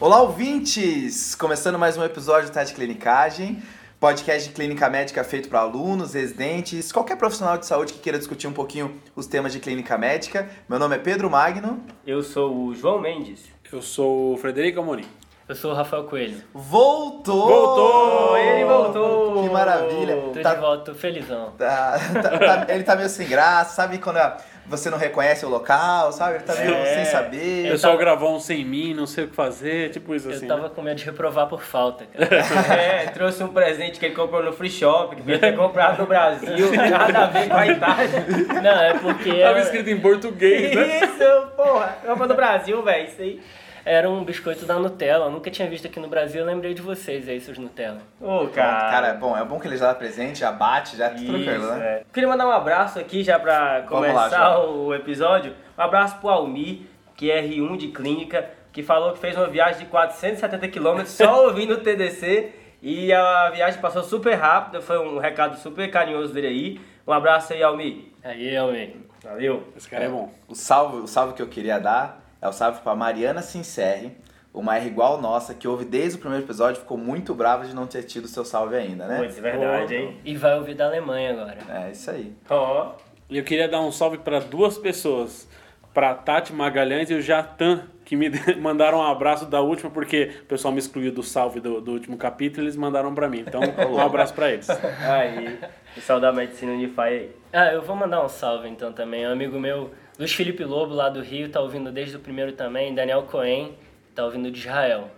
Olá, ouvintes! Começando mais um episódio do Teste Clinicagem, podcast de clínica médica feito para alunos, residentes, qualquer profissional de saúde que queira discutir um pouquinho os temas de clínica médica. Meu nome é Pedro Magno. Eu sou o João Mendes. Eu sou o Frederico Amorim. Eu sou o Rafael Coelho. Voltou! Voltou! Ele voltou! Que maravilha! Tô Tá- de volta, tô felizão. tá- tá- tá- ele tá meio sem graça, sabe quando a- você não reconhece o local, sabe? Ele tá meio É. sem O saber. Eu pessoal tava- gravou um sem mim, não sei o que fazer, tipo isso Eu assim. tava né? com medo de reprovar por falta, cara. É, trouxe um presente que ele comprou no Free Shop, que devia ter comprado no Brasil, nada a ver com a Itália. Não, é porque Tava era, escrito em português, né? Isso, porra, comprou no Brasil, velho, isso aí. Era um biscoito da Nutella. Eu nunca tinha visto aqui no Brasil, eu lembrei de vocês aí, seus Nutella. Ô, Cara, cara. é bom, é bom que ele já dá presente, já bate, já tá tranquilo, né? é. Queria mandar um abraço aqui já pra lá, começar João. o episódio. Um abraço pro Almir, que é R1 de clínica, que falou que fez uma viagem de 470 km só ouvindo o TDC. E a viagem passou super rápida, foi um recado super carinhoso dele aí. Um abraço aí, Almir. Aí, Almir. Valeu. Esse cara é bom. O salve, o salve que eu queria dar é o salve pra Mariana Sincerre, uma R igual nossa, que ouve desde o primeiro episódio, ficou muito brava de não ter tido seu salve ainda, né? Putz, verdade, hein? E vai ouvir da Alemanha agora. É isso aí. Ó. E eu queria dar um salve para duas pessoas, para Tati Magalhães e o Jatan, que me mandaram um abraço da última, porque o pessoal me excluiu do salve do, do último capítulo e eles mandaram para mim. Então, um abraço para eles. Aí, pessoal da Medicina Unify aí. Ah, eu vou mandar um salve então também. Um amigo meu, Luiz Felipe Lobo, lá do Rio, tá ouvindo desde o primeiro também. Daniel Cohen, tá ouvindo de Israel.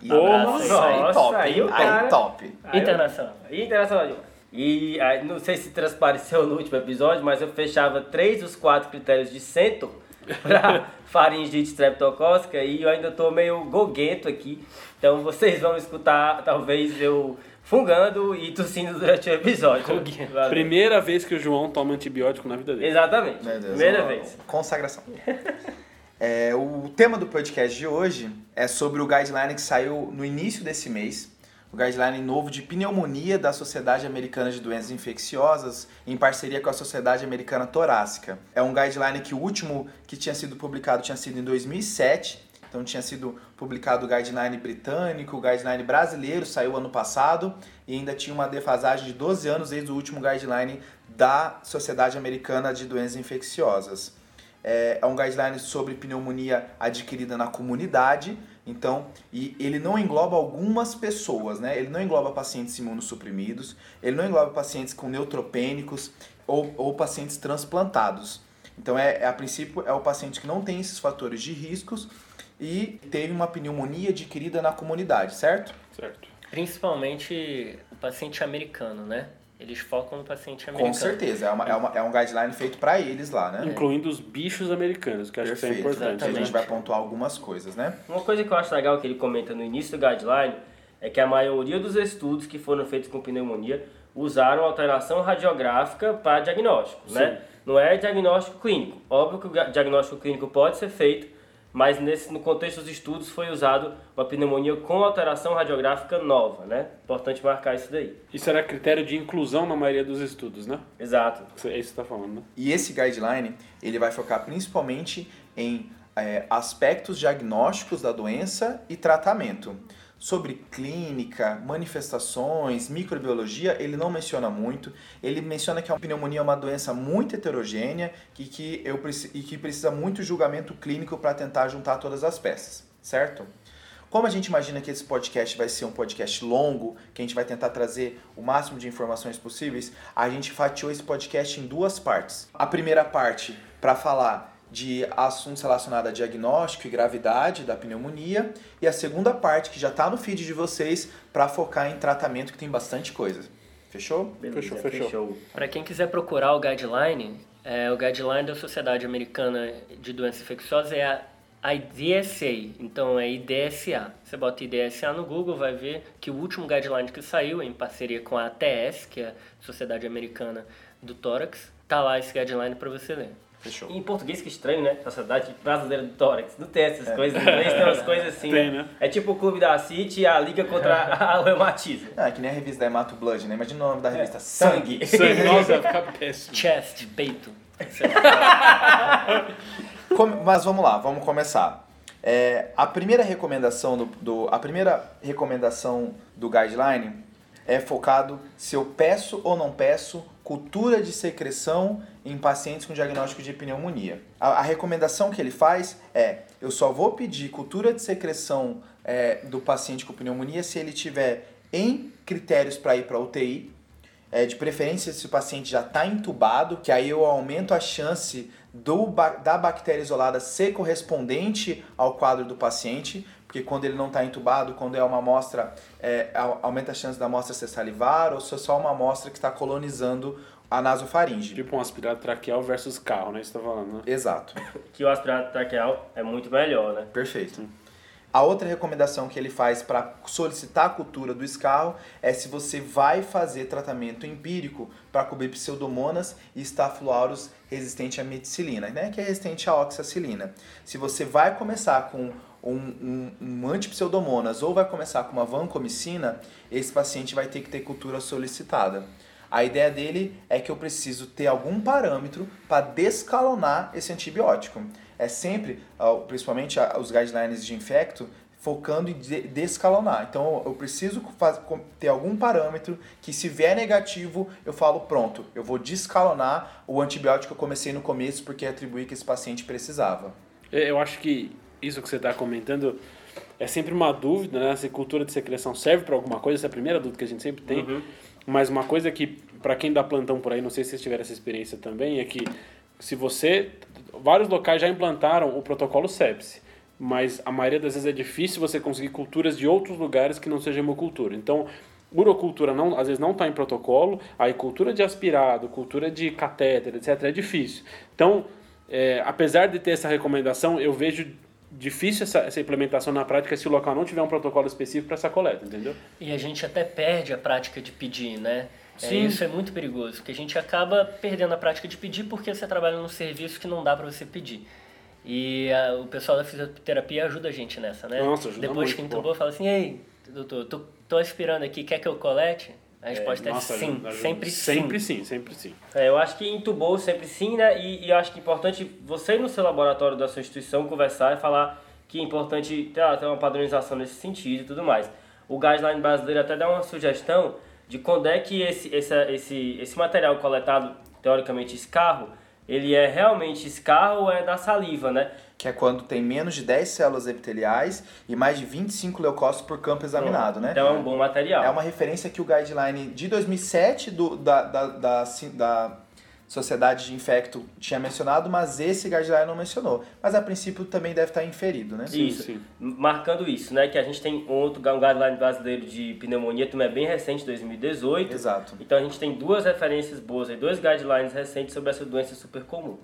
E abraço aí. Aí, Nossa, top, aí cara- Aí top. Aí eu- Internacional. E internacional. E aí, não sei se transpareceu no último episódio, mas eu fechava três dos quatro critérios de centro pra faringite streptocócica e eu ainda tô meio goguento aqui. Então vocês vão escutar, talvez, eu fungando e tossindo durante o episódio. Primeira vez que o João toma antibiótico na vida dele. Exatamente. Meu Deus, Primeira uma vez. Consagração. É, o tema do podcast de hoje é sobre o guideline que saiu no início desse mês, o guideline novo de pneumonia da Sociedade Americana de Doenças Infecciosas, em parceria com a Sociedade Americana Torácica. É um guideline que o último que tinha sido publicado tinha sido em 2007, então tinha sido publicado o guideline britânico, o guideline brasileiro saiu ano passado e ainda tinha uma defasagem de 12 anos desde o último guideline da Sociedade Americana de Doenças Infecciosas. É, é um guideline sobre pneumonia adquirida na comunidade, então, e ele não engloba algumas pessoas, né? Ele não engloba pacientes imunossuprimidos, ele não engloba pacientes com neutropênicos ou, ou pacientes transplantados. Então, é, é, a princípio, é o paciente que não tem esses fatores de riscos e teve uma pneumonia adquirida na comunidade, certo? Certo. Principalmente o paciente americano, né? Eles focam no paciente americano. Com certeza, é, uma, é, uma- é um guideline feito para eles lá, né? Incluindo os bichos americanos, que eu acho que isso é importante. A gente né? vai pontuar algumas coisas, né? Uma coisa que eu acho legal que ele comenta no início do guideline é que a maioria dos estudos que foram feitos com pneumonia usaram alteração radiográfica para diagnóstico, né? Não é diagnóstico clínico. Óbvio que o diagnóstico clínico pode ser feito, mas nesse, no contexto dos estudos foi usado uma pneumonia com alteração radiográfica nova, né? Importante marcar isso daí. Isso era critério de inclusão na maioria dos estudos, né? Exato. É isso que você tá falando, né? E esse guideline ele vai focar principalmente em é, aspectos diagnósticos da doença e tratamento. Sobre clínica, manifestações, microbiologia, ele não menciona muito. Ele menciona que a pneumonia é uma doença muito heterogênea e que, eu, e que precisa muito julgamento clínico para tentar juntar todas as peças, certo? Como a gente imagina que esse podcast vai ser um podcast longo, que a gente vai tentar trazer o máximo de informações possíveis, a gente fatiou esse podcast em duas partes. A primeira parte para falar de assuntos relacionados a diagnóstico e gravidade da pneumonia, e a segunda parte que já está no feed de vocês para focar em tratamento que tem bastante coisa. Fechou? Beleza, Fechou, fechou. Para quem quiser procurar o guideline, é, o guideline da Sociedade Americana de Doenças Infecciosas é a IDSA, então é IDSA. Você bota IDSA no Google, vai ver que o último guideline que saiu em parceria com a ATS, que é a Sociedade Americana do Tórax, tá lá esse guideline para você ler. Fechou. Em português, que estranho, né? Sociedade Brasileira do Tórax. Não tem essas coisas. Em inglês tem umas coisas assim. Tem, né? É tipo o clube da City e a liga contra o reumatismo. Ah, é que nem a revista da Hemato Blood, né? Imagina o nome da revista. Sangue. Sangue, nossa, vai ficar péssimo. Chest, peito. Mas vamos lá, vamos começar. É, a primeira recomendação do, do, a primeira recomendação do guideline é focado se eu peço ou não peço cultura de secreção em pacientes com diagnóstico de pneumonia. A, a recomendação que ele faz é eu só vou pedir cultura de secreção é, do paciente com pneumonia se ele tiver em critérios para ir para UTI, é, de preferência se o paciente já está entubado, que aí eu aumento a chance do, da bactéria isolada ser correspondente ao quadro do paciente, porque quando ele não está entubado, quando é uma amostra, é, aumenta a chance da amostra ser salivar ou se é só uma amostra que está colonizando a nasofaringe. Tipo um aspirado traqueal versus carro, né? Você está falando, né? Exato. que o aspirado traqueal é muito melhor, né? Perfeito. A outra recomendação que ele faz para solicitar a cultura do escarro é se você vai fazer tratamento empírico para cobrir pseudomonas e staphylococcus resistente à meticilina, né, que é resistente à oxacilina. Se você vai começar com um, um, um antipseudomonas ou vai começar com uma vancomicina, esse paciente vai ter que ter cultura solicitada. A ideia dele é que eu preciso ter algum parâmetro para descalonar esse antibiótico é sempre, principalmente os guidelines de infecto, focando em descalonar. Então eu preciso ter algum parâmetro que se vier negativo, eu falo pronto, eu vou descalonar o antibiótico que eu comecei no começo porque atribuí que esse paciente precisava. É, eu acho que isso que você está comentando é sempre uma dúvida, né? Se cultura de secreção serve para alguma coisa, essa é a primeira dúvida que a gente sempre tem. Uhum. Mas uma coisa que, para quem dá plantão por aí, não sei se vocês tiveram essa experiência também, é que se você vários locais já implantaram o protocolo sepsi, mas a maioria das vezes é difícil você conseguir culturas de outros lugares que não seja hemocultura. Então, urocultura não, às vezes não está em protocolo, aí cultura de aspirado, cultura de catéter, etc., é difícil. Então, é, apesar de ter essa recomendação, eu vejo difícil essa, essa, implementação na prática se o local não tiver um protocolo específico para essa coleta, entendeu? E a gente até perde a prática de pedir, né? É, Sim. Isso é muito perigoso, porque a gente acaba perdendo a prática de pedir porque você trabalha num serviço que não dá para você pedir. E a, o pessoal da fisioterapia ajuda a gente nessa, né? Nossa, ajuda Depois muito, que entubou, fala assim, ei, doutor, tô, tô aspirando aqui, quer que eu colete? A resposta é, nossa, é sim, sempre sim. Sempre sim, sempre sim. É, eu acho que entubou sempre sim, né? E, e acho que é importante você no seu laboratório da sua instituição conversar e falar que é importante ter, ter uma padronização nesse sentido e tudo mais. O Guideline brasileiro até dá uma sugestão de quando é que esse, esse, esse, esse material coletado, teoricamente escarro, ele é realmente escarro ou é da saliva, né? Que é quando tem menos de 10 células epiteliais e mais de 25 leucócitos por campo examinado, né? Então é um bom material. É uma referência que o guideline de 2007 do, da, da, da, da Sociedade de Infecto tinha mencionado, mas esse guideline não mencionou. Mas a princípio também deve estar inferido, né? Isso, sim. marcando isso, né? Que a gente tem outro um guideline brasileiro de pneumonia, também é bem recente, 2018. Exato. Então a gente tem duas referências boas aí, dois guidelines recentes sobre essa doença super comum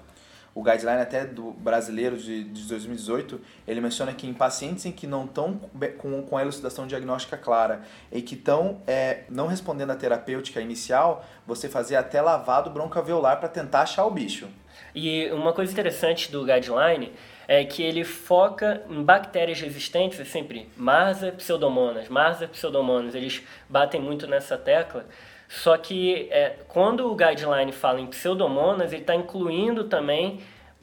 o guideline até do brasileiro de, de 2018, ele menciona que em pacientes em que não estão com, com a elucidação diagnóstica clara e que estão é, não respondendo à terapêutica inicial, você fazer até lavado broncoalveolar para tentar achar o bicho. E uma coisa interessante do guideline é que ele foca em bactérias resistentes, é sempre Marsa, Pseudomonas, Marsa, Pseudomonas, eles batem muito nessa tecla, só que é, quando o guideline fala em pseudomonas, ele está incluindo também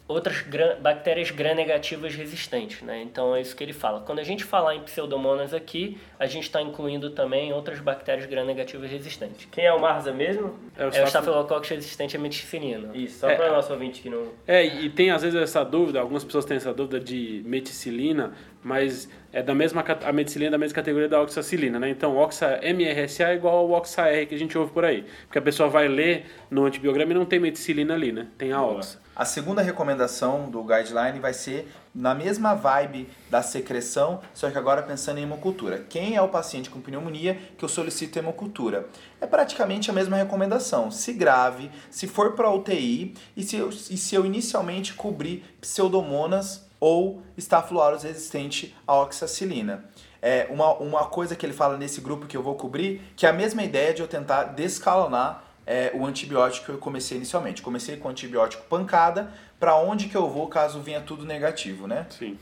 outras gram bactérias gram-negativas resistentes, né? Então é isso que ele fala. Quando a gente falar em pseudomonas aqui, a gente está incluindo também outras bactérias gram-negativas resistentes. Quem é o Marsa mesmo? É o, é o Staphylococcus resistente à meticilina. Isso, só é, para o nosso ouvinte que não... É, e tem às vezes essa dúvida, algumas pessoas têm essa dúvida de meticilina, mas é da mesma a meticilina é da mesma categoria da oxacilina, né? Então, oxa MRSA é igual ao oxa-R que a gente ouve por aí. Porque a pessoa vai ler no antibiograma e não tem meticilina ali, né? Tem a oxa. A segunda recomendação do guideline vai ser na mesma vibe da secreção, só que agora pensando em hemocultura. Quem é o paciente com pneumonia que eu solicito hemocultura? É praticamente a mesma recomendação. Se grave, se for para UTI e se, eu, e se eu inicialmente cobrir pseudomonas ou estafilurus resistente à oxacilina. É uma, uma coisa que ele fala nesse grupo que eu vou cobrir, que é a mesma ideia de eu tentar descalonar é, o antibiótico que eu comecei inicialmente. Comecei com antibiótico pancada, para onde que eu vou caso venha tudo negativo, né? Sim.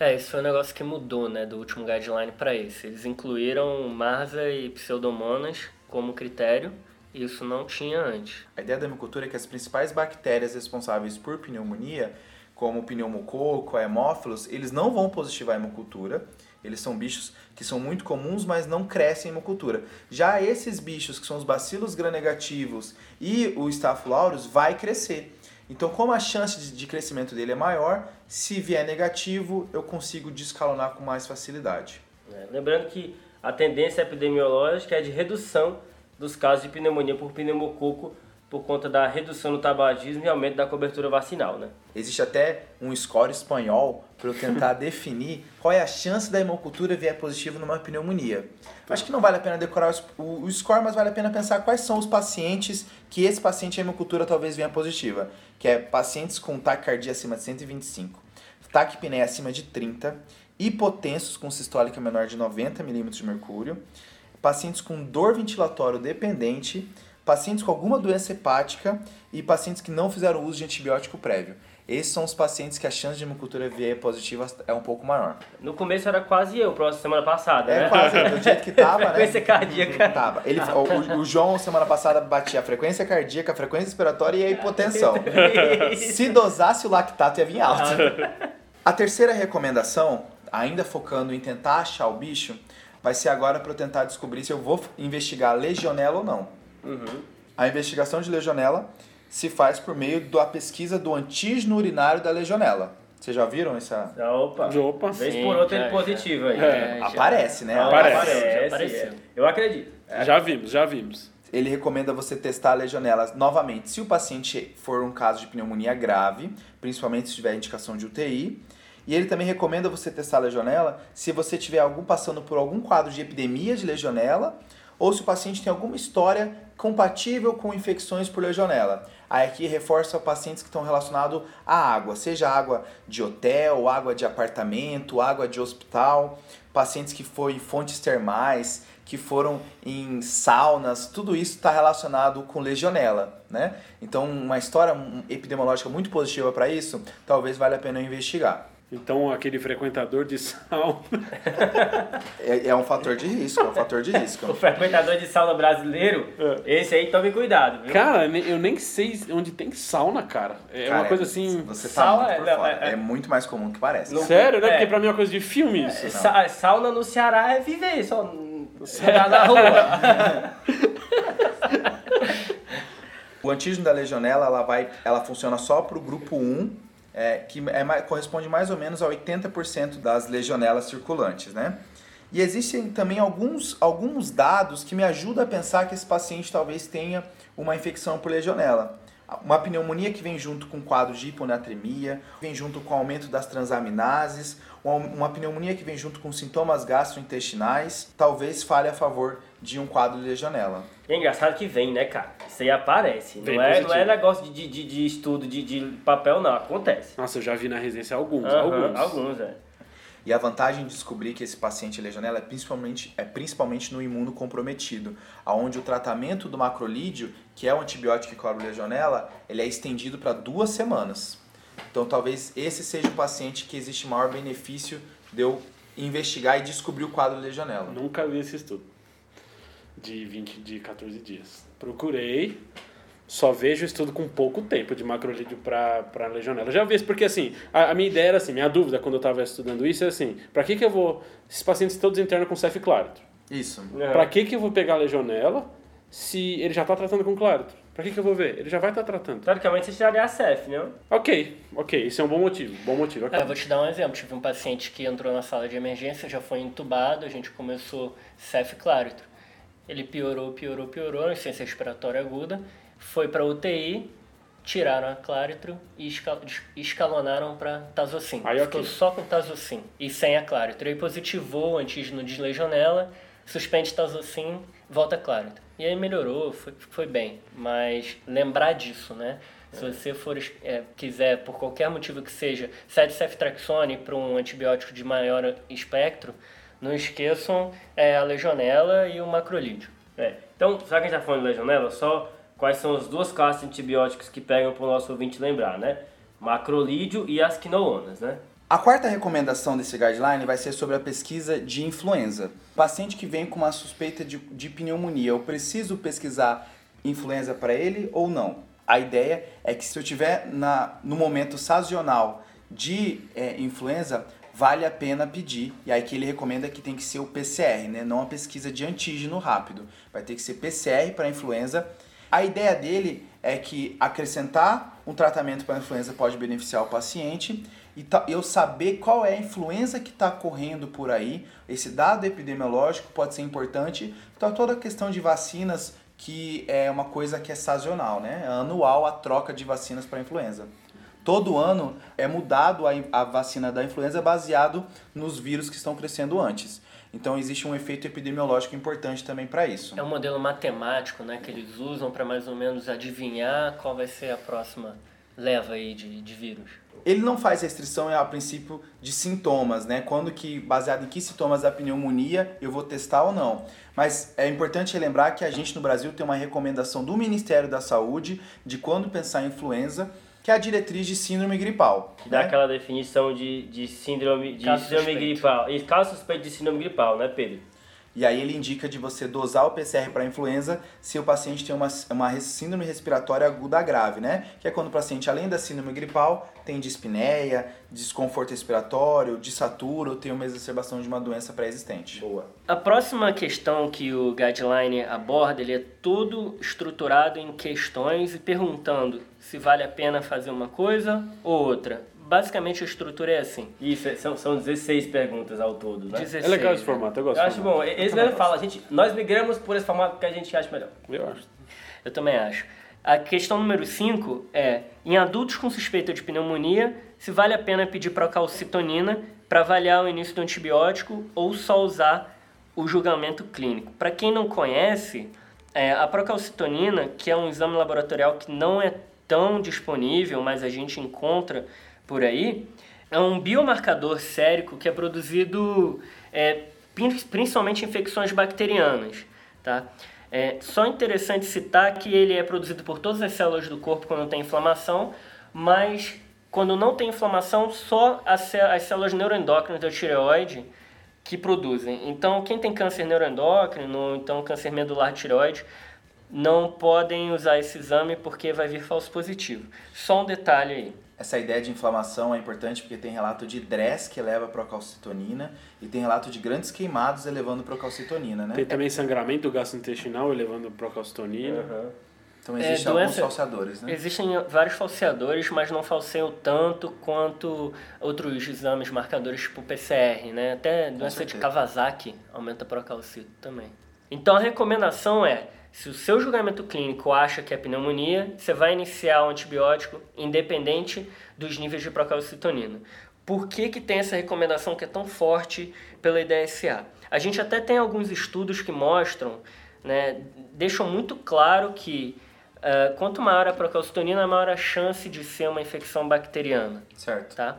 É, isso foi um negócio que mudou, né, do último guideline para esse. Eles incluíram Marsa e Pseudomonas como critério, e isso não tinha antes. A ideia da hemocultura é que as principais bactérias responsáveis por pneumonia como o pneumococo, a hemófilos, eles não vão positivar a hemocultura. Eles são bichos que são muito comuns, mas não crescem em hemocultura. Já esses bichos, que são os bacilos gram-negativos e o Staphylococcus, vai crescer. Então, como a chance de, de crescimento dele é maior, se vier negativo, eu consigo descalonar com mais facilidade. É, lembrando que a tendência epidemiológica é de redução dos casos de pneumonia por pneumococo por conta da redução do tabagismo e aumento da cobertura vacinal, né? Existe até um score espanhol para eu tentar definir qual é a chance da hemocultura vier positivo numa pneumonia. Acho que não vale a pena decorar o, score, mas vale a pena pensar quais são os pacientes que esse paciente a hemocultura talvez venha positiva, que é pacientes com taquicardia acima de 125, taquipneia acima de 30, hipotensos com sistólica menor de 90 milímetros de mercúrio, pacientes com dor ventilatório dependente, pacientes com alguma doença hepática e pacientes que não fizeram uso de antibiótico prévio. Esses são os pacientes que a chance de hemocultura VE positiva é um pouco maior. No começo era quase eu, próxima semana passada, É né? quase, do jeito que tava, né? Frequência cardíaca. Tava. Ele, o, o João, semana passada, batia a frequência cardíaca, a frequência respiratória e a hipotensão. Se dosasse o lactato, ia vir alto. A terceira recomendação, ainda focando em tentar achar o bicho, vai ser agora para eu tentar descobrir se eu vou investigar legionela ou não. Uhum. A investigação de legionela se faz por meio da pesquisa do antígeno urinário da legionela. Vocês já viram essa? Opa. Opa. Vez Sim, por outra ele positivo aí. É, já. Aparece, né? Aparece. aparece, Apareceu. é. Eu acredito. Já vimos, já vimos. Ele recomenda você testar a legionela novamente se o paciente for um caso de pneumonia grave, principalmente se tiver indicação de UTI. E ele também recomenda você testar a legionela se você tiver algum passando por algum quadro de epidemia de legionela ou se o paciente tem alguma história compatível com infecções por legionela. Aí aqui reforça pacientes que estão relacionados à água, seja água de hotel, água de apartamento, água de hospital, pacientes que foram em fontes termais, que foram em saunas, tudo isso está relacionado com legionela, né? Então, uma história epidemiológica muito positiva para isso, talvez valha a pena investigar. Então, aquele frequentador de sauna. É, é um fator de risco, é um fator de O risco. frequentador de sauna brasileiro, esse aí tome cuidado, viu? Cara, eu nem sei onde tem sauna, cara. É Cara, uma coisa assim. Você tá Sal muito é- por não, fora. é- É, muito mais comum do que parece. Não- Sério, né? É. Porque pra mim é uma coisa de filme isso. Sa- sauna no Ceará é viver, só andar na rua. O antígeno da legionela, ela vai, ela funciona só para o grupo 1, é, que é, corresponde mais ou menos a 80% das legionelas circulantes, né? E existem também alguns, alguns dados que me ajudam a pensar que esse paciente talvez tenha uma infecção por legionela. Uma pneumonia que vem junto com quadro de hiponatremia, vem junto com aumento das transaminases, uma, pneumonia que vem junto com sintomas gastrointestinais, talvez fale a favor de um quadro de legionela. É engraçado que vem, né, cara? Isso aí aparece. Não é, positivo. não é negócio de, de, de estudo de, de papel, não. Acontece. Nossa, eu já vi na residência alguns. Aham, alguns. Alguns, é. E a vantagem de descobrir que esse paciente é legionela é principalmente, é principalmente no imunocomprometido, onde o tratamento do macrolídeo, que é o antibiótico que cobre legionela, ele é estendido para duas semanas. Então talvez esse seja o paciente que existe maior benefício de eu investigar e descobrir o quadro de legionela. Nunca vi esse estudo. De 20, de 14 dias. Procurei, só vejo estudo com pouco tempo de macrolídeo para para legionela. Já vi isso, porque assim, a, a minha ideia era assim, minha dúvida quando eu estava estudando isso é assim, para que que eu vou, esses pacientes todos internam com cef claritro, Isso. Aham. para que que eu vou pegar legionela se ele já está tratando com claritro? Para que que eu vou ver? Ele já vai estar tratando. Teoricamente você tiraria a CEF, né? Ok, ok, isso é um bom motivo, bom motivo. ok. É, eu vou te dar um exemplo. Tive um paciente que entrou na sala de emergência, já foi entubado, a gente começou CEF claritro. Ele piorou, piorou, piorou, insuficiência respiratória aguda, foi para UTI, tiraram a claritro e escal- escalonaram para tazocin. Aí, Ficou ok. só com tazocin e sem a claritro. Aí positivou o antígeno de legionela, suspende tazocin, volta claritro. E aí melhorou, foi, foi bem. Mas lembrar disso, né? Se você for é, quiser, por qualquer motivo que seja, cede ceftriaxone para um antibiótico de maior espectro, não esqueçam é, a legionela e o macrolídeo. É. Então, já que a gente tá falando de legionela, só quais são as duas classes de antibióticos que pegam para o nosso ouvinte lembrar, né? Macrolídeo e as quinolonas, né? A quarta recomendação desse guideline vai ser sobre a pesquisa de influenza. Paciente que vem com uma suspeita de, de pneumonia, eu preciso pesquisar influenza para ele ou não? A ideia é que se eu tiver na, no momento sazonal de é, influenza, vale a pena pedir. E aí que ele recomenda que tem que ser o PCR, né? Não a pesquisa de antígeno rápido. Vai ter que ser PCR para influenza. A ideia dele é que acrescentar um tratamento para influenza pode beneficiar o paciente e eu saber qual é a influenza que está correndo por aí. Esse dado epidemiológico pode ser importante para toda a questão de vacinas, que é uma coisa que é sazonal, né? É anual a troca de vacinas para influenza. Todo ano é mudado a, a vacina da influenza baseado nos vírus que estão crescendo antes. Então existe um efeito epidemiológico importante também para isso. É um modelo matemático, né, que eles usam para mais ou menos adivinhar qual vai ser a próxima leva aí de, de vírus. Ele não faz restrição a princípio de sintomas, né? Quando que baseado em que sintomas da pneumonia eu vou testar ou não. Mas é importante lembrar que a gente no Brasil tem uma recomendação do Ministério da Saúde de quando pensar em influenza que é a diretriz de síndrome gripal. Que né? dá aquela definição de, de síndrome, de síndrome gripal. E caso suspeito de síndrome gripal, né, Pedro? E aí ele indica de você dosar o PCR para influenza se o paciente tem uma, uma síndrome respiratória aguda grave, né? Que é quando o paciente, além da síndrome gripal, tem dispneia, desconforto respiratório, dissatura ou tem uma exacerbação de uma doença pré-existente. Boa. A próxima questão que o guideline aborda, ele é todo estruturado em questões e perguntando se vale a pena fazer uma coisa ou outra basicamente a estrutura é assim. Isso, é, são, são 16 perguntas ao todo, né? 16, é legal esse formato, eu gosto. Eu acho bom. Eles mesmo falam, a gente, nós migramos por esse formato que a gente acha melhor. Eu acho. Eu também acho. A questão número 5 é, em adultos com suspeita de pneumonia, se vale a pena pedir procalcitonina para avaliar o início do antibiótico ou só usar o julgamento clínico. Para quem não conhece, é, a procalcitonina, que é um exame laboratorial que não é tão disponível, mas a gente encontra por aí, é um biomarcador sérico que é produzido é, principalmente em infecções bacterianas. Tá? É só interessante citar que ele é produzido por todas as células do corpo quando tem inflamação, mas quando não tem inflamação, só as células neuroendócrinas da tireoide que produzem. Então, quem tem câncer neuroendócrino, ou então câncer medular de tireoide, não podem usar esse exame porque vai vir falso positivo. Só um detalhe aí. Essa ideia de inflamação é importante porque tem relato de DRES que eleva procalcitonina e tem relato de grandes queimados elevando procalcitonina, né? Tem também sangramento gastrointestinal elevando procalcitonina. Uhum. Então existem é, alguns falseadores, né? Existem vários falseadores, mas não falseiam tanto quanto outros exames marcadores tipo PCR, né? Até doença de Kawasaki aumenta procalcito também. Então a recomendação é se o seu julgamento clínico acha que é pneumonia, você vai iniciar o antibiótico independente dos níveis de procalcitonina. Por que, que tem essa recomendação que é tão forte pela IDSA? A gente até tem alguns estudos que mostram, né, deixam muito claro que uh, quanto maior a procalcitonina, maior a chance de ser uma infecção bacteriana. Certo. Tá?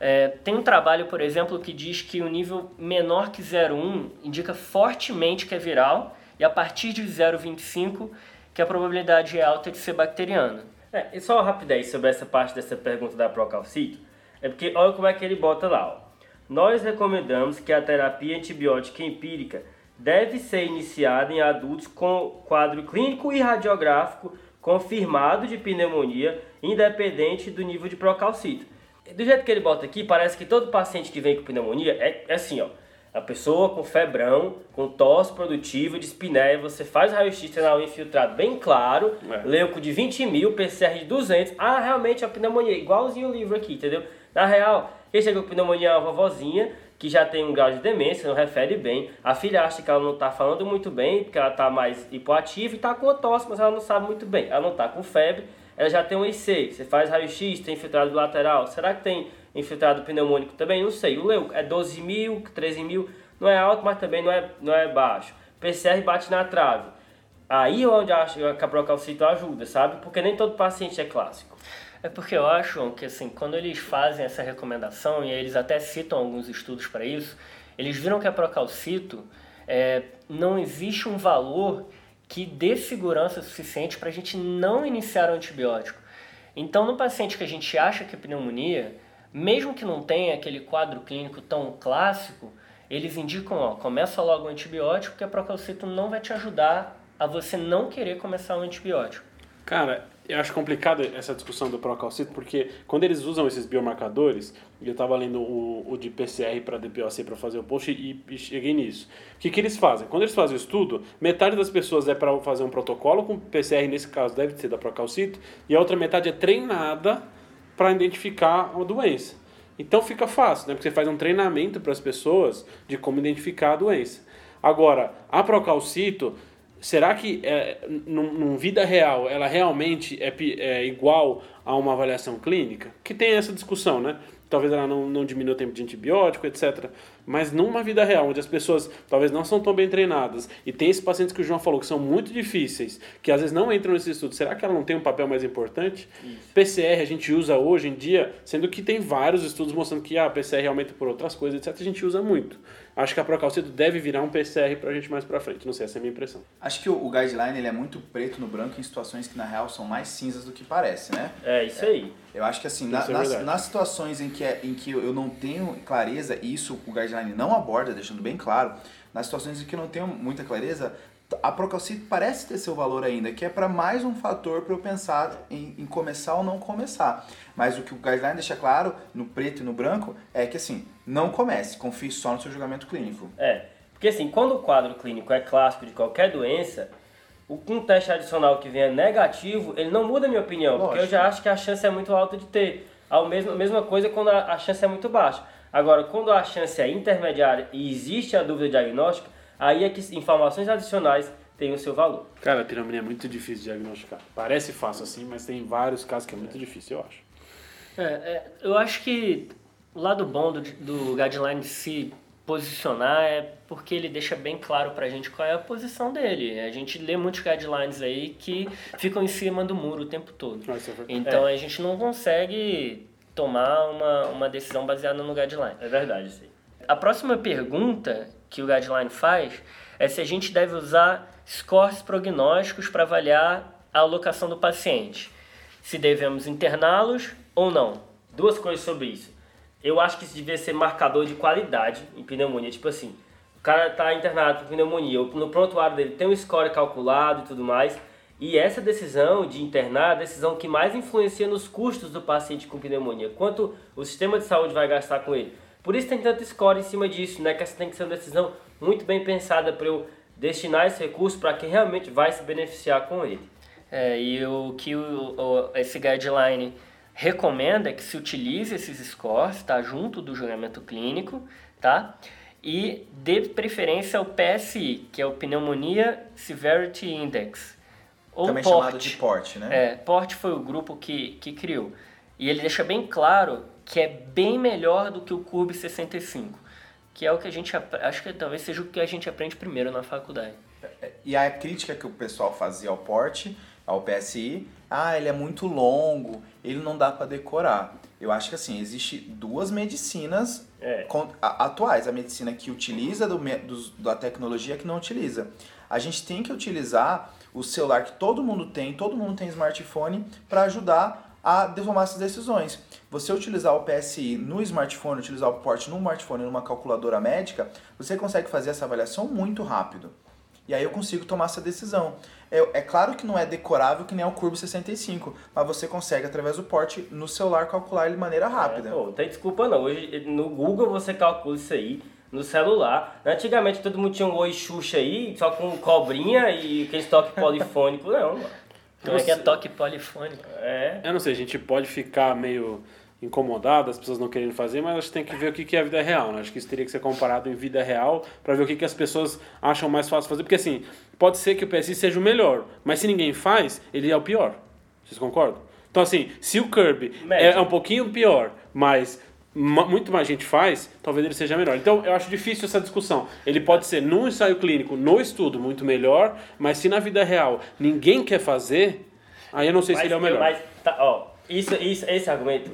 É, tem um trabalho, por exemplo, que diz que o nível menor que 0,1 indica fortemente que é viral e a partir de 0,25 que a probabilidade é alta de ser bacteriana. É, e só rapidez sobre essa parte dessa pergunta da Procalcito, é porque olha como é que ele bota lá. Ó. Nós recomendamos que a terapia antibiótica empírica deve ser iniciada em adultos com quadro clínico e radiográfico confirmado de pneumonia, independente do nível de procalcito. Do jeito que ele bota aqui, parece que todo paciente que vem com pneumonia é, é assim, ó. A pessoa com febrão, com tosse produtiva, de espinéia, você faz raio-x renal infiltrado bem claro, é. leuco de 20 mil, PCR de 200. Ah, realmente é a pneumonia, igualzinho o livro aqui, entendeu? Na real, quem chegou com pneumonia é uma vovozinha, que já tem um grau de demência, não refere bem. A filha acha que ela não está falando muito bem, porque ela está mais hipoativa e está com tosse, mas ela não sabe muito bem. Ela não está com febre, ela já tem um IC. Você faz raio-x, tem infiltrado lateral. Será que tem infiltrado pneumônico também, não sei. O leuco é 12 mil, 13 mil, não é alto, mas também não é, não é baixo. PCR bate na trave. Aí é onde acho que a procalcito ajuda, sabe? Porque nem todo paciente é clássico. É porque eu acho que assim, quando eles fazem essa recomendação, e eles até citam alguns estudos para isso, eles viram que a procalcito é, não existe um valor que dê segurança suficiente para a gente não iniciar o antibiótico. Então, no paciente que a gente acha que é pneumonia, mesmo que não tenha aquele quadro clínico tão clássico, eles indicam, ó, começa logo o antibiótico, que a procalcito não vai te ajudar a você não querer começar o antibiótico. Cara, eu acho complicado essa discussão do Procalcito, porque quando eles usam esses biomarcadores, eu estava lendo o, o de PCR para DPOC para fazer o post e, e, cheguei nisso. O que, que eles fazem? Quando eles fazem o estudo, metade das pessoas é para fazer um protocolo com PCR, nesse caso deve ser da Procalcito, e a outra metade é treinada para identificar a doença. Então fica fácil, né? porque você faz um treinamento para as pessoas de como identificar a doença. Agora, a Procalcito será que é, num, num, vida real ela realmente é, é, igual a uma avaliação clínica? Que tem essa discussão, né? Talvez ela não, não diminua o tempo de antibiótico, etc. Mas numa vida real, onde as pessoas talvez não são tão bem treinadas, e tem esses pacientes que o João falou que são muito difíceis, que às vezes não entram nesse estudo, será que ela não tem um papel mais importante? Isso. PCR a gente usa hoje em dia, sendo que tem vários estudos mostrando que a ah, PCR aumenta por outras coisas, etc. A gente usa muito. Acho que a Procalcito deve virar um PCR pra gente mais pra frente. Não sei, essa é a minha impressão. Acho que o, o guideline ele é muito preto no branco em situações que na real são mais cinzas do que parece, né? É, isso aí. Eu acho que assim, na, é nas, nas, situações em que, é, em que eu não tenho clareza, e isso o guideline não aborda, deixando bem claro, nas situações em que eu não tenho muita clareza, a Procalcito parece ter seu valor ainda, que é para mais um fator para eu pensar em, em, começar ou não começar. Mas o que o guideline deixa claro, no preto e no branco, é que assim, não comece, confie só no seu julgamento clínico. É, porque assim, quando o quadro clínico é clássico de qualquer doença, um teste adicional que venha negativo, ele não muda a minha opinião, Lógico. porque eu já acho que a chance é muito alta de ter. A mesma, mesma coisa quando a, a chance é muito baixa. Agora, quando a chance é intermediária e existe a dúvida diagnóstica, aí é que informações adicionais têm o seu valor. Cara, a pneumonia é muito difícil de diagnosticar. Parece fácil assim, mas tem vários casos que é muito difícil, eu acho. É, é, eu acho que o lado bom do, do guideline se posicionar é porque ele deixa bem claro pra gente qual é a posição dele. A gente lê muitos guidelines aí que ficam em cima do muro o tempo todo. Ah, é então é. a gente não consegue tomar uma, uma decisão baseada no guideline. É verdade, sim. A próxima pergunta que o guideline faz é se a gente deve usar scores prognósticos para avaliar a alocação do paciente. Se devemos interná-los ou não. Duas coisas sobre isso. Eu acho que isso devia ser marcador de qualidade em pneumonia. Tipo assim, o cara está internado com pneumonia, no prontuário dele tem um score calculado e tudo mais. E essa decisão de internar é a decisão que mais influencia nos custos do paciente com pneumonia. Quanto o sistema de saúde vai gastar com ele. Por isso tem tanto score em cima disso, né? Que essa tem que ser uma decisão muito bem pensada para eu destinar esse recurso para quem realmente vai se beneficiar com ele. É, e o que o, o, esse guideline recomenda é que se utilize esses scores, tá? Junto do julgamento clínico, tá? E dê preferência ao PSI, que é o Pneumonia Severity Index. Ou Também PORT. chamado de PORT, né? É, PORT foi o grupo que, que criou. E ele deixa bem claro que é bem melhor do que o CURB 65, que é o que a gente acho que talvez seja o que a gente aprende primeiro na faculdade. É, é, e a crítica que o pessoal fazia ao PORT, ao PSI, ah, ele é muito longo, ele não dá para decorar. Eu acho que assim, existe duas medicinas é. atuais, a medicina que utiliza do, do, da tecnologia que não utiliza. A gente tem que utilizar o celular que todo mundo tem, todo mundo tem smartphone, para ajudar a tomar essas decisões. Você utilizar o PSI no smartphone, utilizar o porte no smartphone numa calculadora médica, você consegue fazer essa avaliação muito rápido. E aí eu consigo tomar essa decisão. É, é claro que não é decorável que nem o Curvo 65, mas você consegue, através do porte no celular, calcular ele de maneira rápida. É, pô, não tem desculpa não. Hoje no Google você calcula isso aí no celular. Antigamente todo mundo tinha um Oi Xuxa aí, só com cobrinha e aquele toque polifônico. Não, mano. Como é que é toque polifônico? É. Eu não sei, a gente pode ficar meio incomodado, as pessoas não querendo fazer, mas a gente tem que ver o que é a vida real. Né? Acho que isso teria que ser comparado em vida real para ver o que as pessoas acham mais fácil fazer. Porque assim, pode ser que o PSI seja o melhor, mas se ninguém faz, ele é o pior. Vocês concordam? Então assim, se o Kirby é um pouquinho pior, mas muito mais gente faz, talvez ele seja melhor. Então, eu acho difícil essa discussão. Ele pode ser num ensaio clínico, no estudo, muito melhor, mas se na vida real ninguém quer fazer, aí eu não sei mas, se ele é o melhor. Mas, tá, ó, isso, isso, esse argumento,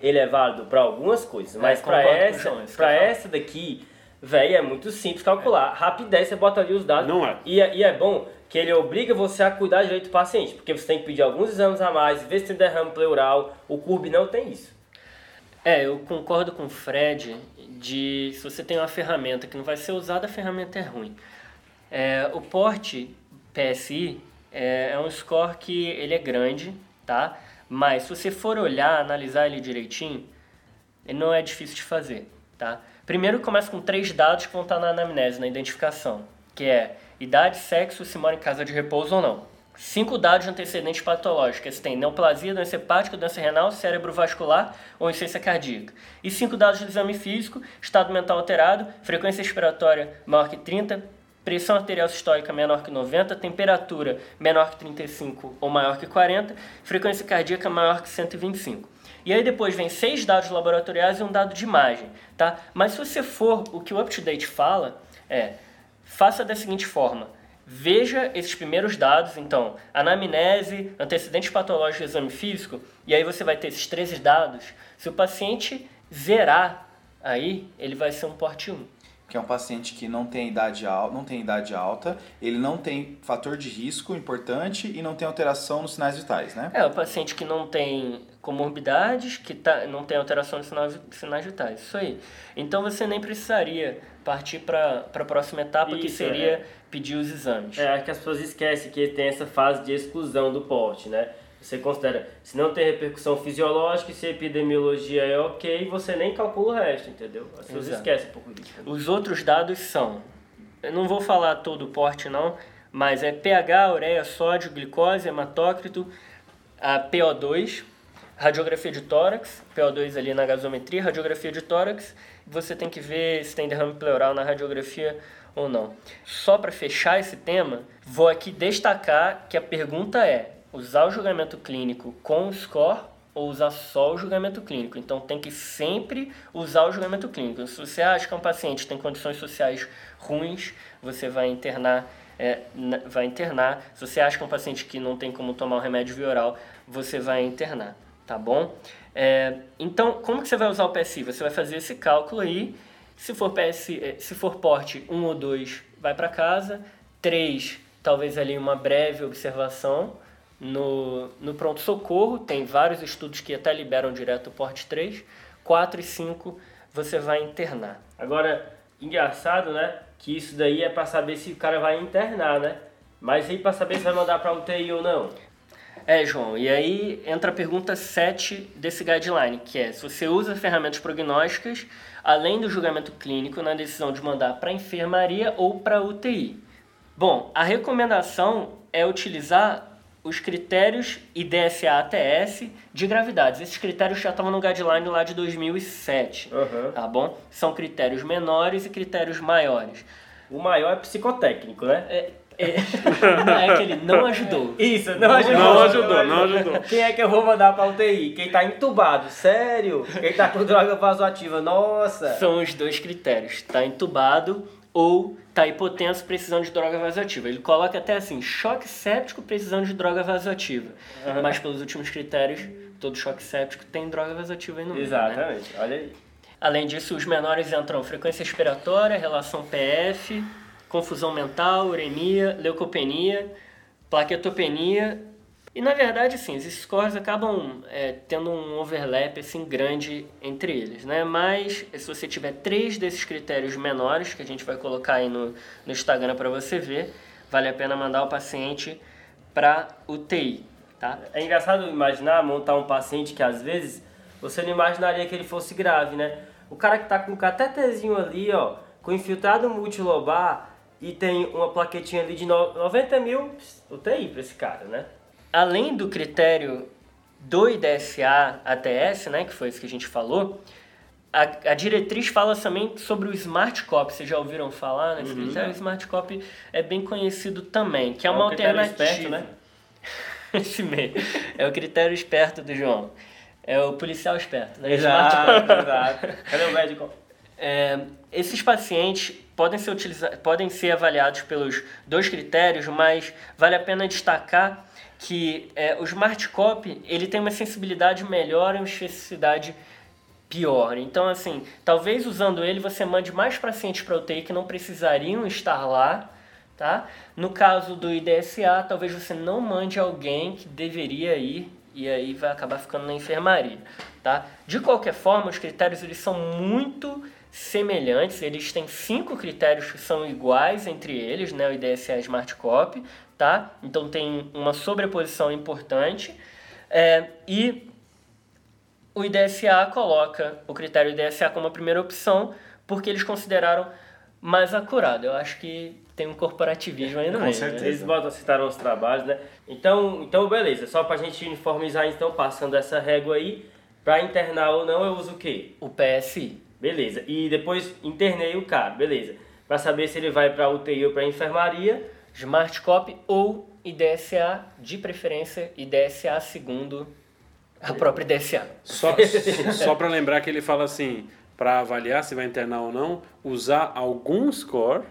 ele é válido para algumas coisas, mas é, para essa, pra essa daqui, velho, é muito simples calcular. É. Rapidez, você bota ali os dados. Não é. E, e é bom que ele obriga você a cuidar direito do paciente, porque você tem que pedir alguns exames a mais, ver se tem derrame pleural, o CURB não tem isso. É, eu concordo com o Fred de se você tem uma ferramenta que não vai ser usada, a ferramenta é ruim. É, o porte PSI é, é, um score que ele é grande, tá? Mas se você for olhar, analisar ele direitinho, não é difícil de fazer, tá? Primeiro começa com três dados que vão estar na anamnese, na identificação, que é idade, sexo, se mora em casa de repouso ou não. Cinco dados de antecedentes patológicos, se tem neoplasia, doença hepática, doença renal, cérebro vascular ou insuficiência cardíaca. E cinco dados do exame físico, estado mental alterado, frequência respiratória maior que 30, pressão arterial sistólica menor que 90, temperatura menor que 35 ou maior que 40, frequência cardíaca maior que 125. E aí depois vem seis dados laboratoriais e um dado de imagem, tá? Mas se você for, o que o UpToDate fala é, faça da seguinte forma, Veja esses primeiros dados, então, anamnese, antecedentes patológicos e exame físico, e aí você vai ter esses 13 dados. Se o paciente zerar, aí ele vai ser um porte 1 que é um paciente que não tem idade alta, não tem idade alta, ele não tem fator de risco importante e não tem alteração nos sinais vitais, né? É, o paciente que não tem comorbidades, que tá, não tem alteração nos sinais, sinais vitais, isso aí. Então você nem precisaria partir para a próxima etapa, isso, que seria é. pedir os exames. É, acho que as pessoas esquecem que tem essa fase de exclusão do porte, né? Você considera, se não tem repercussão fisiológica, se a epidemiologia é ok, você nem calcula o resto, entendeu? As pessoas esquecem um pouco disso. Os outros dados são, eu não vou falar todo o porte não, mas é pH, ureia, sódio, glicose, hematócrito, a PO2, radiografia de tórax, PO2 ali na gasometria, radiografia de tórax, você tem que ver se tem derrame pleural na radiografia ou não. Só para fechar esse tema, vou aqui destacar que a pergunta é: usar o julgamento clínico com o score ou usar só o julgamento clínico. Então tem que sempre usar o julgamento clínico. Se você acha que um paciente tem condições sociais ruins, você vai internar, é, vai internar. Se você acha que é um paciente que não tem como tomar o remédio via oral, você vai internar, tá bom? É, então, como que você vai usar o PSI? Você vai fazer esse cálculo aí. Se for PSI, é, se for porte 1 ou 2, vai para casa. 3, talvez ali uma breve observação no, no pronto-socorro, tem vários estudos que até liberam direto o porte 3. 4 e 5 você vai internar. Agora, engraçado, né? Que isso daí é para saber se o cara vai internar, né? Mas aí para saber se vai mandar para UTI ou não. É, João, e aí entra a pergunta 7 desse guideline, que é se você usa ferramentas prognósticas, além do julgamento clínico, na decisão de mandar para enfermaria ou para UTI. Bom, a recomendação é utilizar os critérios IDSA-ATS de gravidades. Esses critérios já estavam no guideline lá de 2007, uhum. tá bom? São critérios menores e critérios maiores. O maior é psicotécnico, né? É, é, é que ele não ajudou. Isso, não, não ajudou. Não ajudou, não ajudou. Quem é que eu vou mandar pra UTI? Quem tá entubado, sério? Quem tá com droga vasoativa, nossa. São os dois critérios. Tá entubado ou tá hipotenso precisando de droga vasoativa. Ele coloca até assim, choque séptico precisando de droga vasoativa. Uhum. Mas pelos últimos critérios, todo choque séptico tem droga vasoativa aí no meio. Né? Exatamente, né? olha aí. Além disso, os menores entram frequência respiratória, relação PF, confusão mental, uremia, leucopenia, plaquetopenia e na verdade, sim, esses scores acabam é, tendo um overlap assim grande entre eles, né? Mas se você tiver três desses critérios menores que a gente vai colocar aí no, no Instagram para você ver, vale a pena mandar o paciente para UTI, tá? É engraçado imaginar montar um paciente que às vezes você não imaginaria que ele fosse grave, né? O cara que tá com um catetezinho ali, ó, com infiltrado multilobar e tem uma plaquetinha ali de 90 mil, UTI para esse cara, né? Além do critério do IDSA ATS, né, que foi isso que a gente falou, a, a diretriz fala também sobre o Smart Copy. Vocês já ouviram falar nesse uhum. critério? O Smart Copy é bem conhecido também, que é, é uma alternativa. Esperto, né? Esse meio. É o critério esperto do João. É o policial esperto, né? Exato, exato. Cadê o médico? É, esses pacientes podem ser, utilizados, podem ser avaliados pelos dois critérios, mas vale a pena destacar que é, o Smart Copy ele tem uma sensibilidade melhor e uma especificidade pior. Então, assim, talvez usando ele você mande mais pacientes para UTI que não precisariam estar lá, tá? No caso do IDSA, talvez você não mande alguém que deveria ir e aí vai acabar ficando na enfermaria, tá? De qualquer forma, os critérios eles são muito semelhantes, eles têm cinco critérios que são iguais entre eles, né? O IDSA Smart Copy, tá? Então tem uma sobreposição importante. É, e o IDSA coloca o critério IDSA como a primeira opção porque eles consideraram mais acurado. Eu acho que tem um corporativismo aí no Com meio. certeza. né? Eles botam, citaram os trabalhos, né? Então, então beleza. Só pra gente uniformizar, então, passando essa régua aí, pra internar ou não, eu uso o quê? O PSI. Beleza. E depois internei o cara, beleza. Pra saber se ele vai pra UTI ou pra enfermaria, Smart Copy ou IDSA, de preferência IDSA segundo a própria IDSA. Só, só para lembrar que ele fala assim, para avaliar se vai internar ou não, usar algum score,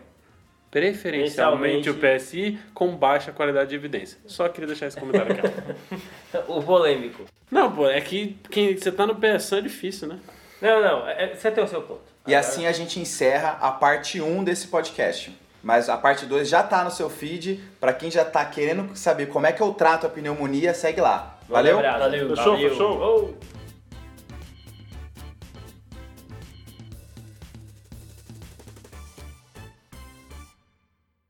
preferencialmente o PSI, com baixa qualidade de evidência. Só queria deixar esse comentário aqui. o polêmico. Não, pô, é que quem, você tá no PSA é difícil, né? Não, não, é- você tem o seu ponto. E assim a gente encerra a parte 1 desse podcast. Mas a parte 2 já tá no seu feed. Pra quem já tá querendo saber como é que eu trato a pneumonia, segue lá. Valeu? Abraço. Valeu. Fechou, Valeu. fechou? Oh.